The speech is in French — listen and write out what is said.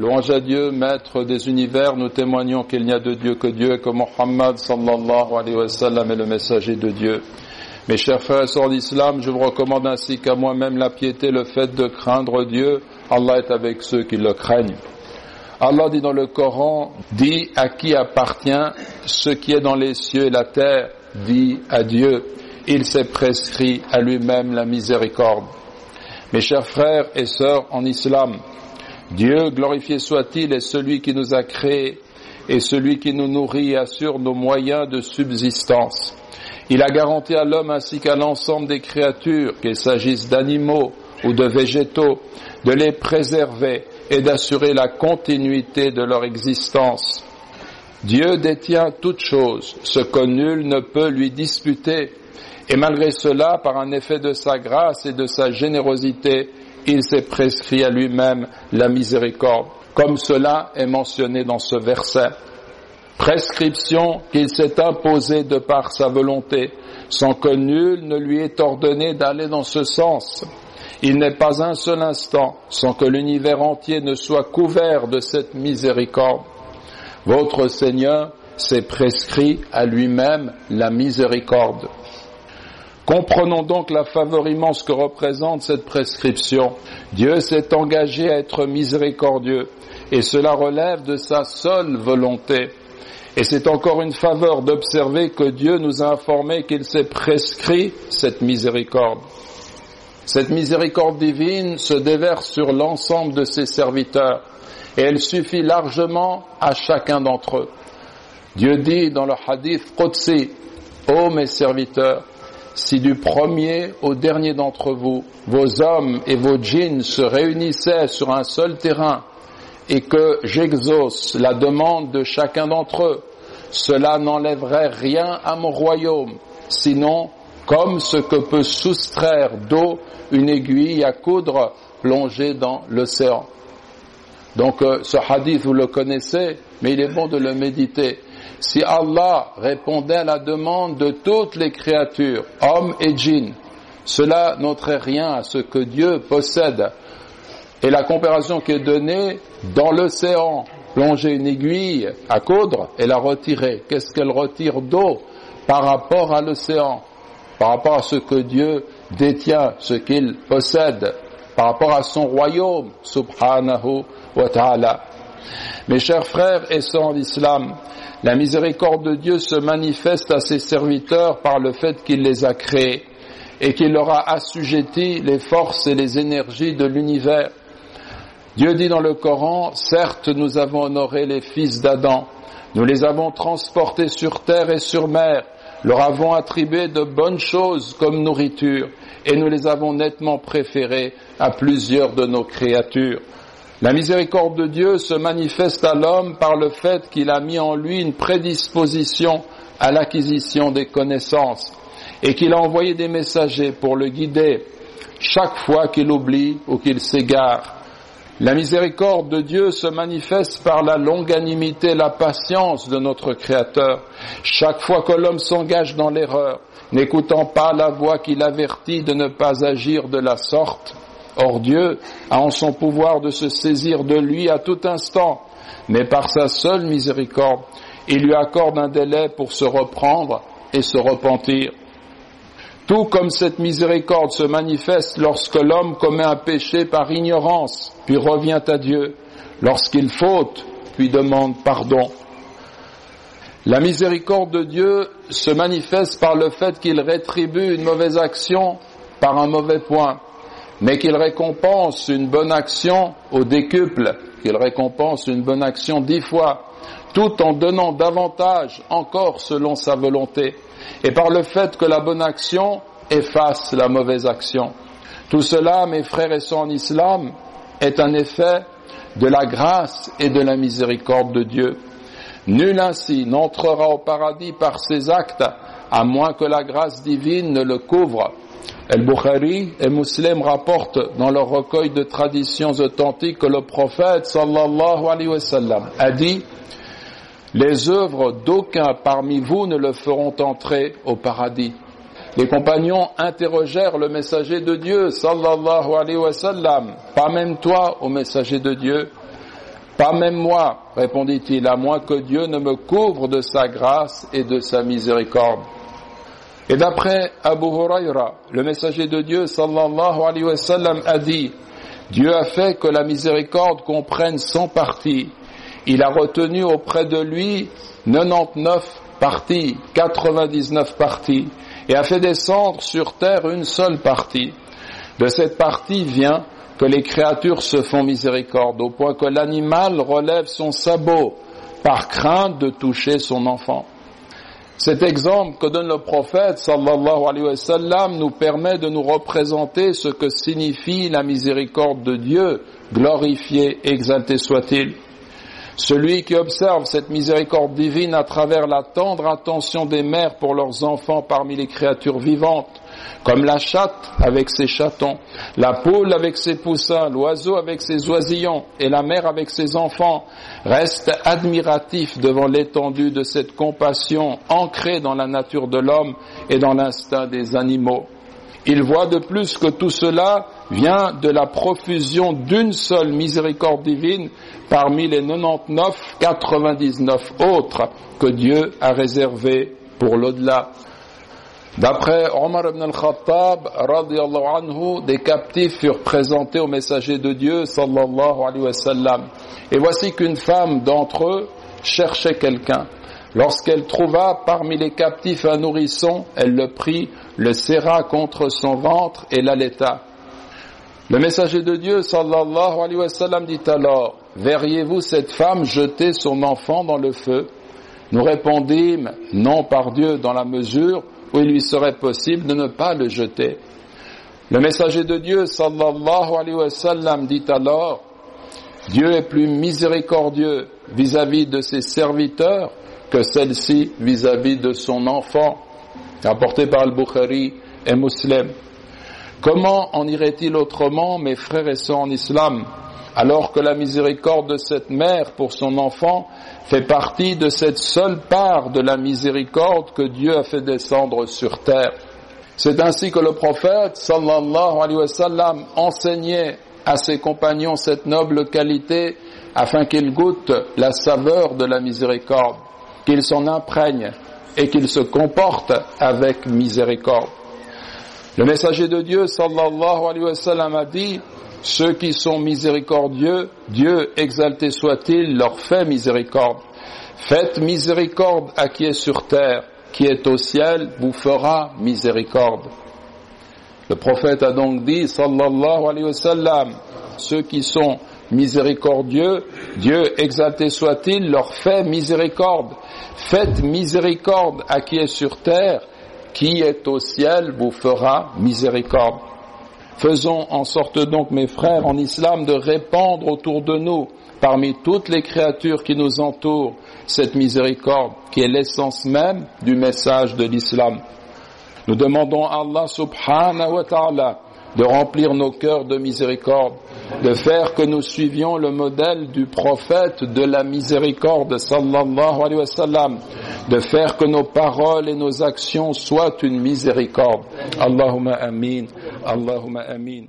Louange à Dieu, maître des univers, nous témoignons qu'il n'y a de Dieu que Dieu et que Mohammed sallallahu alayhi wa sallam est le messager de Dieu. Mes chers frères et sœurs d'islam, je vous recommande ainsi qu'à moi-même la piété, le fait de craindre Dieu. Allah est avec ceux qui le craignent. Allah dit dans le Coran, dit à qui appartient ce qui est dans les cieux et la terre, dit à Dieu. Il s'est prescrit à lui-même la miséricorde. Mes chers frères et sœurs en islam, Dieu, glorifié soit-il, est celui qui nous a créés et celui qui nous nourrit et assure nos moyens de subsistance. Il a garanti à l'homme ainsi qu'à l'ensemble des créatures, qu'il s'agisse d'animaux ou de végétaux, de les préserver et d'assurer la continuité de leur existence. Dieu détient toutes choses, ce que nul ne peut lui disputer, et malgré cela, par un effet de sa grâce et de sa générosité, il s'est prescrit à lui-même la miséricorde, comme cela est mentionné dans ce verset. Prescription qu'il s'est imposée de par sa volonté, sans que nul ne lui ait ordonné d'aller dans ce sens. Il n'est pas un seul instant sans que l'univers entier ne soit couvert de cette miséricorde. Votre Seigneur s'est prescrit à lui-même la miséricorde. Comprenons donc la faveur immense que représente cette prescription. Dieu s'est engagé à être miséricordieux et cela relève de sa seule volonté. Et c'est encore une faveur d'observer que Dieu nous a informé qu'il s'est prescrit cette miséricorde. Cette miséricorde divine se déverse sur l'ensemble de ses serviteurs et elle suffit largement à chacun d'entre eux. Dieu dit dans le hadith Qudsi, Ô mes serviteurs, si du premier au dernier d'entre vous, vos hommes et vos djinns se réunissaient sur un seul terrain et que j'exauce la demande de chacun d'entre eux, cela n'enlèverait rien à mon royaume, sinon comme ce que peut soustraire d'eau une aiguille à coudre plongée dans l'océan. Donc euh, ce hadith, vous le connaissez, mais il est bon de le méditer. Si Allah répondait à la demande de toutes les créatures, hommes et djinns, cela n'ôterait rien à ce que Dieu possède. Et la comparaison qui est donnée dans l'océan, plonger une aiguille à coudre et la retirer. Qu'est-ce qu'elle retire d'eau par rapport à l'océan, par rapport à ce que Dieu détient, ce qu'il possède, par rapport à son royaume, subhanahu wa ta'ala. Mes chers frères et sœurs d'islam, la miséricorde de Dieu se manifeste à ses serviteurs par le fait qu'il les a créés et qu'il leur a assujetti les forces et les énergies de l'univers. Dieu dit dans le Coran, certes nous avons honoré les fils d'Adam, nous les avons transportés sur terre et sur mer, leur avons attribué de bonnes choses comme nourriture, et nous les avons nettement préférés à plusieurs de nos créatures. La miséricorde de Dieu se manifeste à l'homme par le fait qu'il a mis en lui une prédisposition à l'acquisition des connaissances et qu'il a envoyé des messagers pour le guider chaque fois qu'il oublie ou qu'il s'égare. La miséricorde de Dieu se manifeste par la longanimité, la patience de notre Créateur. Chaque fois que l'homme s'engage dans l'erreur, n'écoutant pas la voix qui l'avertit de ne pas agir de la sorte, Or Dieu a en son pouvoir de se saisir de lui à tout instant, mais par sa seule miséricorde, il lui accorde un délai pour se reprendre et se repentir. Tout comme cette miséricorde se manifeste lorsque l'homme commet un péché par ignorance, puis revient à Dieu, lorsqu'il faute, puis demande pardon. La miséricorde de Dieu se manifeste par le fait qu'il rétribue une mauvaise action par un mauvais point mais qu'il récompense une bonne action au décuple, qu'il récompense une bonne action dix fois, tout en donnant davantage encore selon sa volonté, et par le fait que la bonne action efface la mauvaise action. Tout cela, mes frères et sœurs en islam, est un effet de la grâce et de la miséricorde de Dieu. Nul ainsi n'entrera au paradis par ses actes, à moins que la grâce divine ne le couvre. El-Bukhari et Muslim rapportent dans leur recueil de traditions authentiques que le prophète sallallahu alayhi wa sallam a dit les œuvres d'aucun parmi vous ne le feront entrer au paradis. Les compagnons interrogèrent le messager de Dieu sallallahu alayhi wa sallam pas même toi, au messager de Dieu, Pas même moi, répondit-il, à moins que Dieu ne me couvre de sa grâce et de sa miséricorde. Et d'après Abu Huraira, le messager de Dieu sallallahu alayhi wa sallam a dit, Dieu a fait que la miséricorde comprenne 100 parties. Il a retenu auprès de lui 99 parties, 99 parties, et a fait descendre sur terre une seule partie. De cette partie vient que les créatures se font miséricorde, au point que l'animal relève son sabot par crainte de toucher son enfant. Cet exemple que donne le prophète sallallahu wa nous permet de nous représenter ce que signifie la miséricorde de Dieu, glorifié, exalté soit-il. Celui qui observe cette miséricorde divine à travers la tendre attention des mères pour leurs enfants parmi les créatures vivantes, comme la chatte avec ses chatons, la poule avec ses poussins, l'oiseau avec ses oisillons et la mère avec ses enfants, reste admiratif devant l'étendue de cette compassion ancrée dans la nature de l'homme et dans l'instinct des animaux. Il voit de plus que tout cela vient de la profusion d'une seule miséricorde divine parmi les 99, 99 autres que Dieu a réservés pour l'au-delà. D'après Omar ibn al-Khattab, anhu, des captifs furent présentés au messager de Dieu, sallallahu alayhi wa sallam. Et voici qu'une femme d'entre eux cherchait quelqu'un. Lorsqu'elle trouva parmi les captifs un nourrisson, elle le prit, le serra contre son ventre et l'allaita. Le messager de Dieu, sallallahu alayhi wa sallam, dit alors, verriez-vous cette femme jeter son enfant dans le feu? Nous répondîmes, non par Dieu, dans la mesure où il lui serait possible de ne pas le jeter. Le messager de Dieu, sallallahu alayhi wa sallam, dit alors, Dieu est plus miséricordieux vis-à-vis de ses serviteurs que celle-ci vis-à-vis de son enfant, apporté par le Bukhari et Muslim. Comment en irait-il autrement, mes frères et sœurs en islam, alors que la miséricorde de cette mère pour son enfant fait partie de cette seule part de la miséricorde que Dieu a fait descendre sur terre. C'est ainsi que le prophète, sallallahu alayhi wa sallam, enseignait à ses compagnons cette noble qualité afin qu'ils goûtent la saveur de la miséricorde qu'il s'en imprègne et qu'il se comporte avec miséricorde. Le messager de Dieu, sallallahu alayhi wa sallam, a dit, ceux qui sont miséricordieux, Dieu, exalté soit-il, leur fait miséricorde. Faites miséricorde à qui est sur terre, qui est au ciel, vous fera miséricorde. Le prophète a donc dit, sallallahu alayhi wa sallam, ceux qui sont miséricordieux, Dieu exalté soit-il, leur fait miséricorde. Faites miséricorde à qui est sur terre, qui est au ciel vous fera miséricorde. Faisons en sorte donc, mes frères, en islam, de répandre autour de nous, parmi toutes les créatures qui nous entourent, cette miséricorde qui est l'essence même du message de l'islam. Nous demandons à Allah subhanahu wa ta'ala de remplir nos cœurs de miséricorde, de faire que nous suivions le modèle du prophète de la miséricorde, sallallahu alayhi wa sallam, de faire que nos paroles et nos actions soient une miséricorde. Allahumma amin, Allahumma amin.